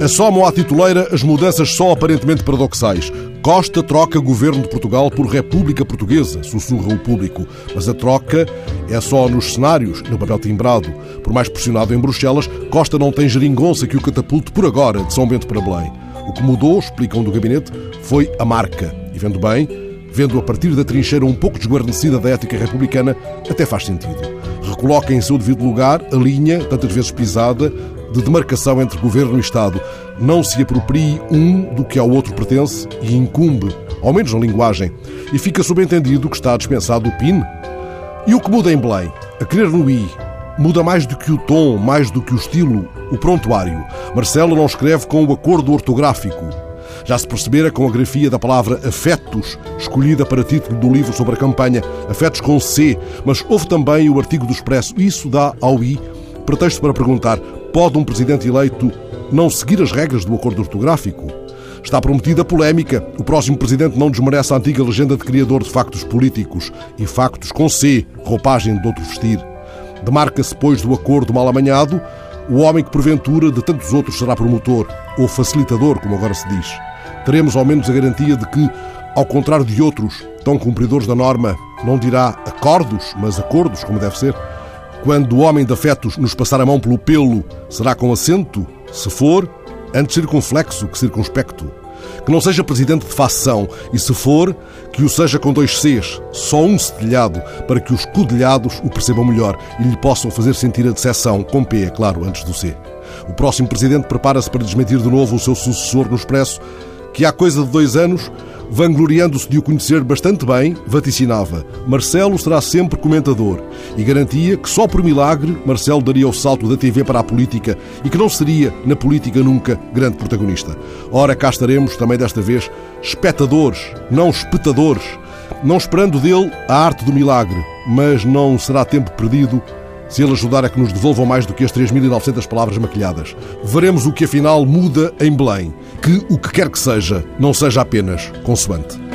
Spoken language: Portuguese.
Assomam à tituleira as mudanças só aparentemente paradoxais. Costa troca governo de Portugal por República Portuguesa, sussurra o público. Mas a troca é só nos cenários, no papel timbrado. Por mais pressionado em Bruxelas, Costa não tem geringonça que o catapulte por agora de São Bento para Belém. O que mudou, explicam do gabinete, foi a marca. E vendo bem, vendo a partir da trincheira um pouco desguarnecida da ética republicana, até faz sentido. Recoloca em seu devido lugar a linha, tantas vezes pisada, de demarcação entre governo e Estado. Não se aproprie um do que ao outro pertence e incumbe, ao menos na linguagem. E fica subentendido que está dispensado o PIN. E o que muda em Belém? A querer no I. Muda mais do que o tom, mais do que o estilo, o prontuário. Marcelo não escreve com o acordo ortográfico. Já se percebera com a grafia da palavra afetos, escolhida para título do livro sobre a campanha, afetos com C, mas houve também o artigo do Expresso. Isso dá ao I pretexto para perguntar: pode um presidente eleito não seguir as regras do acordo ortográfico? Está prometida polémica. O próximo presidente não desmerece a antiga legenda de criador de factos políticos e factos com C, roupagem de outro vestir. Demarca-se, pois, do acordo mal amanhado o homem que, porventura, de tantos outros será promotor, ou facilitador, como agora se diz. Teremos ao menos a garantia de que, ao contrário de outros, tão cumpridores da norma, não dirá acordos, mas acordos, como deve ser. Quando o homem de afetos nos passar a mão pelo pelo, será com acento? Se for, antes circunflexo que circunspecto. Que não seja presidente de facção e, se for, que o seja com dois Cs, só um cedilhado, para que os codilhados o percebam melhor e lhe possam fazer sentir a decepção, com P, é claro, antes do C. O próximo presidente prepara-se para desmentir de novo o seu sucessor no Expresso, que há coisa de dois anos vangloriando-se de o conhecer bastante bem, vaticinava: Marcelo será sempre comentador e garantia que só por milagre Marcelo daria o salto da TV para a política e que não seria, na política, nunca grande protagonista. Ora, cá estaremos, também desta vez, espectadores, não espetadores, não esperando dele a arte do milagre, mas não será tempo perdido se ele ajudar a que nos devolvam mais do que as 3.900 palavras maquilhadas. Veremos o que afinal muda em Belém. Que o que quer que seja, não seja apenas consoante.